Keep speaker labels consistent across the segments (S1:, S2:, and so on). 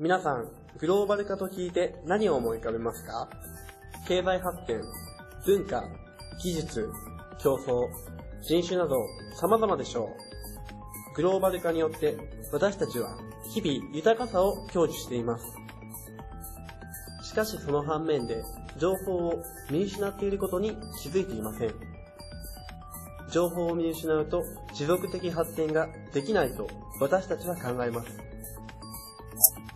S1: 皆さん、グローバル化と聞いて何を思い浮かべますか？経済発展、文化、技術、競争、人種など様々でしょう。グローバル化によって私たちは日々豊かさを享受しています。しかしその反面で情報を見失っていることに気づいていません。情報を見失うと持続的発展ができないと私たちは考えます。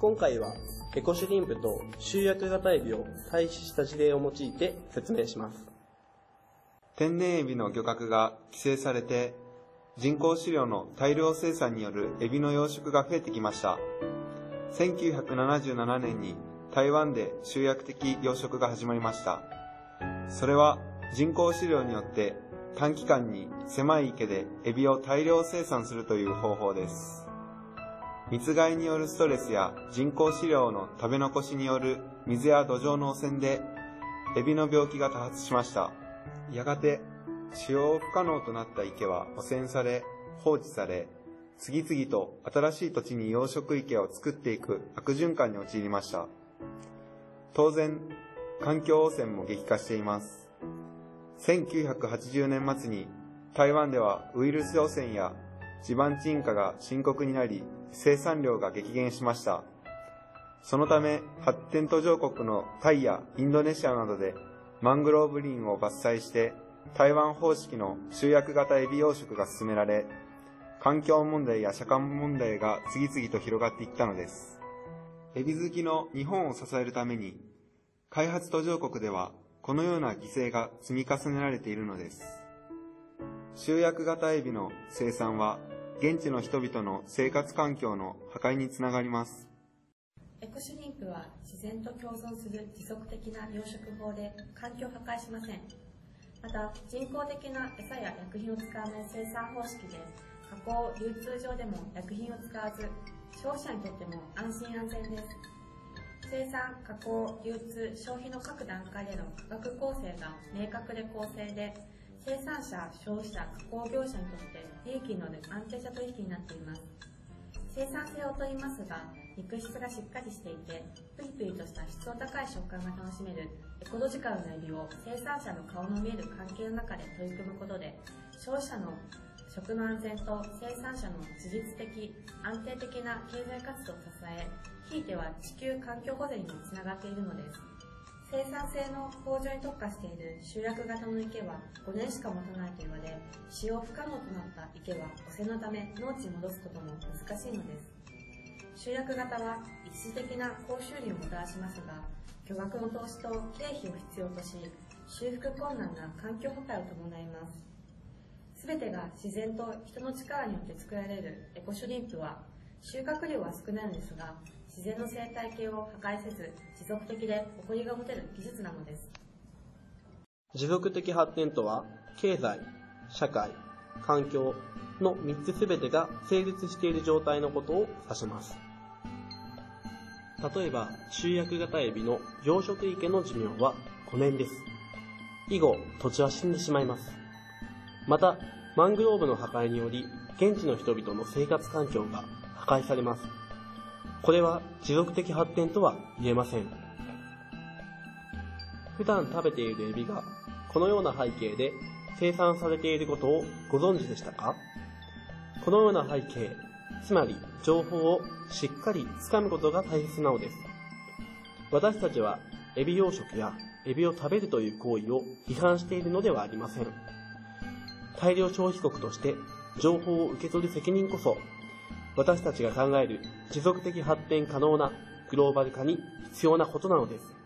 S1: 今回はエコシュリンプと集約型エビを対比した事例を用いて説明します。
S2: 天然エビの漁獲が規制されて人工飼料の大量生産によるエビの養殖が増えてきました。1977年に台湾で集約的養殖が始まりました。それは人工飼料によって短期間に狭い池でエビを大量生産するという方法です。密害によるストレスや人工飼料の食べ残しによる水や土壌の汚染でエビの病気が多発しました。やがて使用不可能となった池は汚染され放置され次々と新しい土地に養殖池を作っていく悪循環に陥りました。当然、環境汚染も激化しています。1980年末に台湾ではウイルス汚染や地盤沈下が深刻になり生産量が激減しました。そのため発展途上国のタイやインドネシアなどでマングローブ林を伐採して台湾方式の集約型エビ養殖が進められ環境問題や社会問題が次々と広がっていったのです。エビ好きの日本を支えるために開発途上国ではこのような犠牲が積み重ねられているのです。集約型エビの生産は、現地の人々の生活環境の破壊につながります。
S3: エコシュリンプは自然と共存する持続的な養殖法で環境破壊しません。また、人工的な餌や薬品を使わない生産方式で、加工、流通上でも薬品を使わず、消費者にとっても安心安全です。生産、加工、流通、消費の各段階での価格構成が明確で公正で、生産者、消費者、加工業者にとって利益に乗る安定した取引になっています。生産性をとりますが、肉質がしっかりしていて、プリプリとした質の高い食感が楽しめるエコロジカルなエビを生産者の顔の見える関係の中で取り組むことで、消費者の食の安全と生産者の自律的、安定的な経済活動を支え、ひいては地球環境保全につながっているのです。生産性の向上に特化している集約型の池は5年しか持たないと言われ、使用不可能となった池は汚染のため農地に戻すことも難しいのです。集約型は一時的な高収入をもたらしますが、巨額の投資と経費を必要とし、修復困難な環境破壊を伴います。すべてが自然と人の力によって作られるエコシュリンプは収穫量は少ないのですが、自然の生態系を破壊せず、持続的で誇りが持てる技術なのです。
S1: 持続的発展とは、経済、社会、環境の3つすべてが成立している状態のことを指します。例えば、集約型エビの養殖池の寿命は5年です。以後、土地は死んでしまいます。また、マングローブの破壊により、現地の人々の生活環境が破壊されます。これは持続的発展とは言えません。普段食べているエビがこのような背景で生産されていることをご存知でしたか？このような背景、つまり情報をしっかりつかむことが大切なのです。私たちはエビ養殖やエビを食べるという行為を批判しているのではありません。大量消費国として情報を受け取る責任こそ私たちが考える持続的発展可能なグローバル化に必要なことなのです。